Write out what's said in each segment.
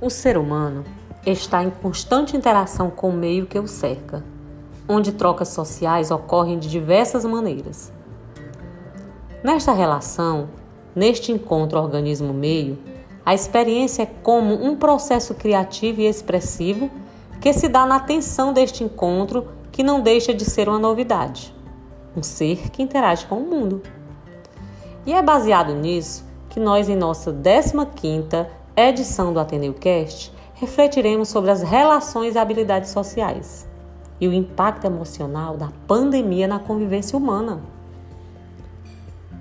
O ser humano está em constante interação com o meio que o cerca, onde trocas sociais ocorrem de diversas maneiras. Nesta relação, neste encontro organismo-meio, a experiência é como um processo criativo e expressivo que se dá na tensão deste encontro que não deixa de ser uma novidade, um ser que interage com o mundo. E é baseado nisso que nós, em nossa 15ª edição do Ateneu Cast, refletiremos sobre as relações e habilidades sociais e o impacto emocional da pandemia na convivência humana.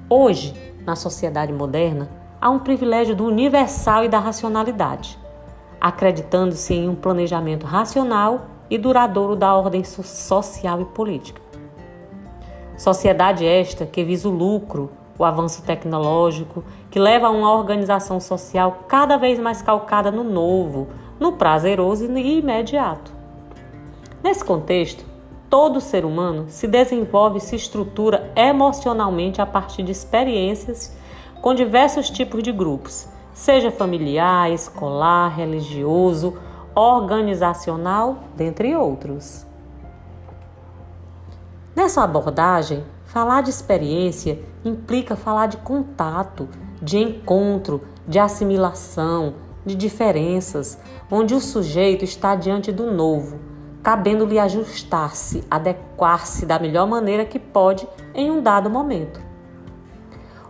Hoje, na sociedade moderna, há um privilégio do universal e da racionalidade, acreditando-se em um planejamento racional e duradouro da ordem social e política. Sociedade esta que visa o lucro, o avanço tecnológico, que leva a uma organização social cada vez mais calcada no novo, no prazeroso e imediato. Nesse contexto, todo ser humano se desenvolve e se estrutura emocionalmente a partir de experiências com diversos tipos de grupos, seja familiar, escolar, religioso, organizacional, dentre outros. Nessa abordagem, falar de experiência implica falar de contato, de encontro, de assimilação, de diferenças, onde o sujeito está diante do novo, cabendo-lhe ajustar-se, adequar-se da melhor maneira que pode em um dado momento.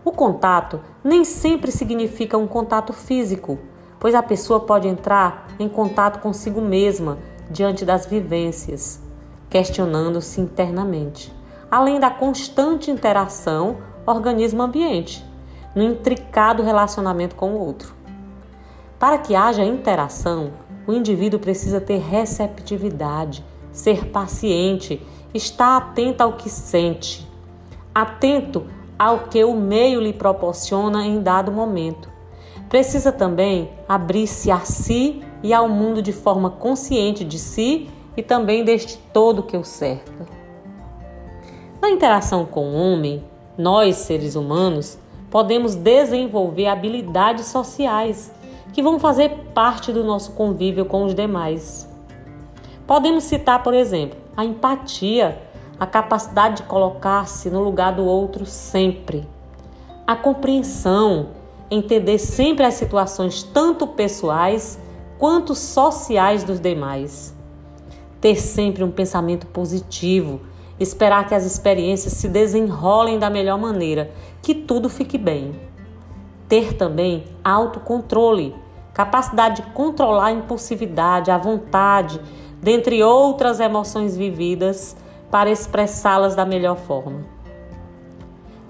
O contato nem sempre significa um contato físico, pois a pessoa pode entrar em contato consigo mesma diante das vivências, questionando-se internamente, além da constante interação organismo-ambiente, no intricado relacionamento com o outro. Para que haja interação, o indivíduo precisa ter receptividade, ser paciente, estar atento ao que sente, atento ao que o meio lhe proporciona em dado momento. Precisa também abrir-se a si e ao mundo de forma consciente de si e também deste todo que o cerca. Na interação com o homem, nós, seres humanos, podemos desenvolver habilidades sociais que vão fazer parte do nosso convívio com os demais. Podemos citar, por exemplo, a empatia, a capacidade de colocar-se no lugar do outro sempre, a compreensão, entender sempre as situações tanto pessoais quanto sociais dos demais, ter sempre um pensamento positivo esperar que as experiências se desenrolem da melhor maneira, que tudo fique bem. Ter também autocontrole, capacidade de controlar a impulsividade, a vontade, dentre outras emoções vividas, para expressá-las da melhor forma.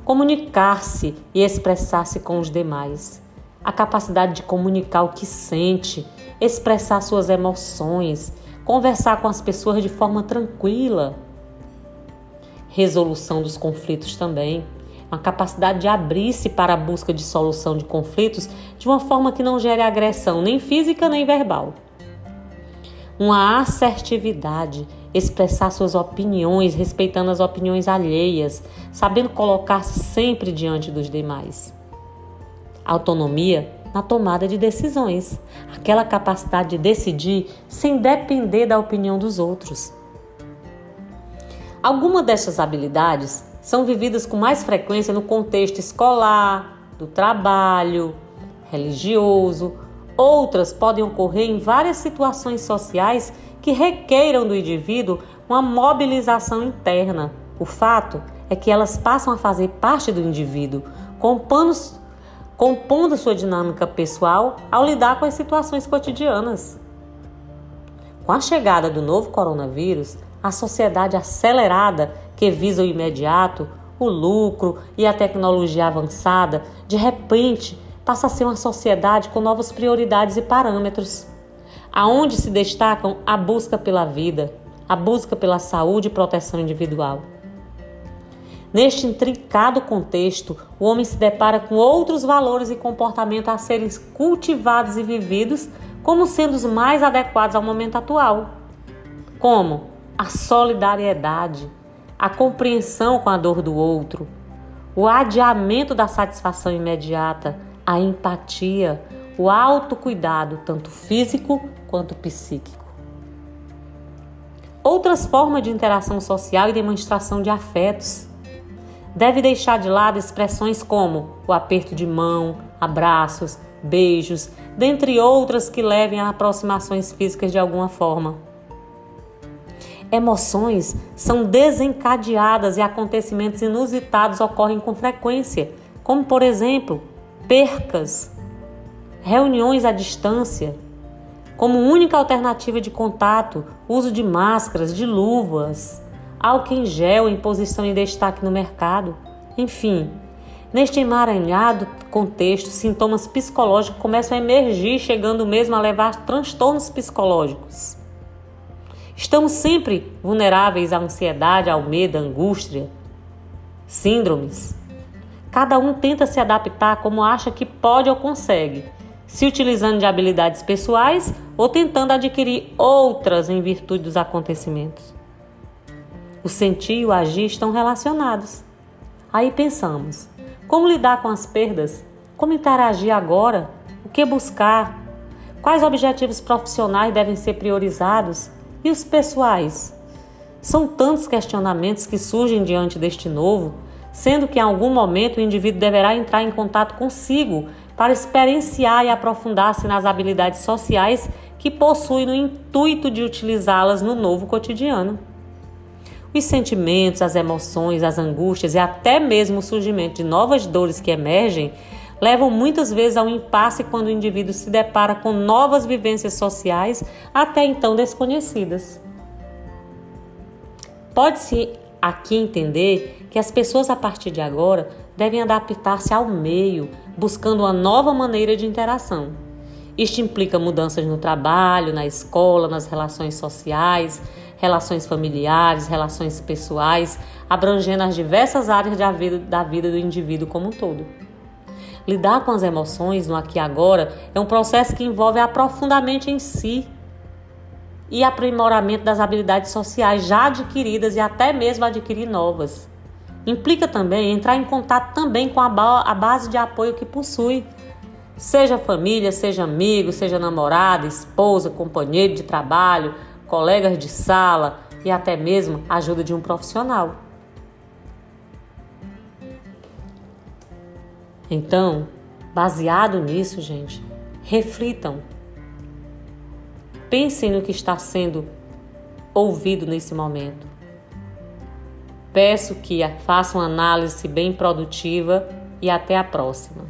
Comunicar-se e expressar-se com os demais. A capacidade de comunicar o que sente, expressar suas emoções, conversar com as pessoas de forma tranquila resolução dos conflitos também, uma capacidade de abrir-se para a busca de solução de conflitos de uma forma que não gere agressão nem física nem verbal. Uma assertividade, expressar suas opiniões, respeitando as opiniões alheias, sabendo colocar-se sempre diante dos demais. Autonomia na tomada de decisões, aquela capacidade de decidir sem depender da opinião dos outros. Algumas dessas habilidades são vividas com mais frequência no contexto escolar, do trabalho, religioso. Outras podem ocorrer em várias situações sociais que requeiram do indivíduo uma mobilização interna. O fato é que elas passam a fazer parte do indivíduo, compondo, compondo sua dinâmica pessoal ao lidar com as situações cotidianas. Com a chegada do novo coronavírus, a sociedade acelerada que visa o imediato, o lucro e a tecnologia avançada, de repente passa a ser uma sociedade com novas prioridades e parâmetros, aonde se destacam a busca pela vida, a busca pela saúde e proteção individual. Neste intrincado contexto, o homem se depara com outros valores e comportamentos a serem cultivados e vividos como sendo os mais adequados ao momento atual. Como a solidariedade, a compreensão com a dor do outro, o adiamento da satisfação imediata, a empatia, o autocuidado, tanto físico quanto psíquico. Outras formas de interação social e demonstração de afetos. Deve deixar de lado expressões como o aperto de mão, abraços, beijos, dentre outras que levem a aproximações físicas de alguma forma. Emoções são desencadeadas e acontecimentos inusitados ocorrem com frequência, como por exemplo, percas, reuniões à distância, como única alternativa de contato, uso de máscaras, de luvas, álcool em gel em posição em destaque no mercado, enfim. Neste emaranhado contexto, sintomas psicológicos começam a emergir, chegando mesmo a levar transtornos psicológicos. Estamos sempre vulneráveis à ansiedade, ao medo, à angústia, síndromes. Cada um tenta se adaptar como acha que pode ou consegue, se utilizando de habilidades pessoais ou tentando adquirir outras em virtude dos acontecimentos. O sentir e o agir estão relacionados. Aí pensamos: como lidar com as perdas? Como interagir agora? O que buscar? Quais objetivos profissionais devem ser priorizados? E os pessoais? São tantos questionamentos que surgem diante deste novo, sendo que em algum momento o indivíduo deverá entrar em contato consigo para experienciar e aprofundar-se nas habilidades sociais que possui no intuito de utilizá-las no novo cotidiano. Os sentimentos, as emoções, as angústias e até mesmo o surgimento de novas dores que emergem levam muitas vezes ao impasse quando o indivíduo se depara com novas vivências sociais até então desconhecidas. Pode-se aqui entender que as pessoas a partir de agora devem adaptar-se ao meio, buscando uma nova maneira de interação. Isto implica mudanças no trabalho, na escola, nas relações sociais, relações familiares, relações pessoais, abrangendo as diversas áreas da vida, da vida do indivíduo como um todo. Lidar com as emoções no aqui e agora é um processo que envolve aprofundamento em si e aprimoramento das habilidades sociais já adquiridas e até mesmo adquirir novas. Implica também entrar em contato também com a, ba a base de apoio que possui. Seja família, seja amigo, seja namorada, esposa, companheiro de trabalho, colegas de sala e até mesmo ajuda de um profissional. Então, baseado nisso, gente, reflitam. Pensem no que está sendo ouvido nesse momento. Peço que façam análise bem produtiva e até a próxima.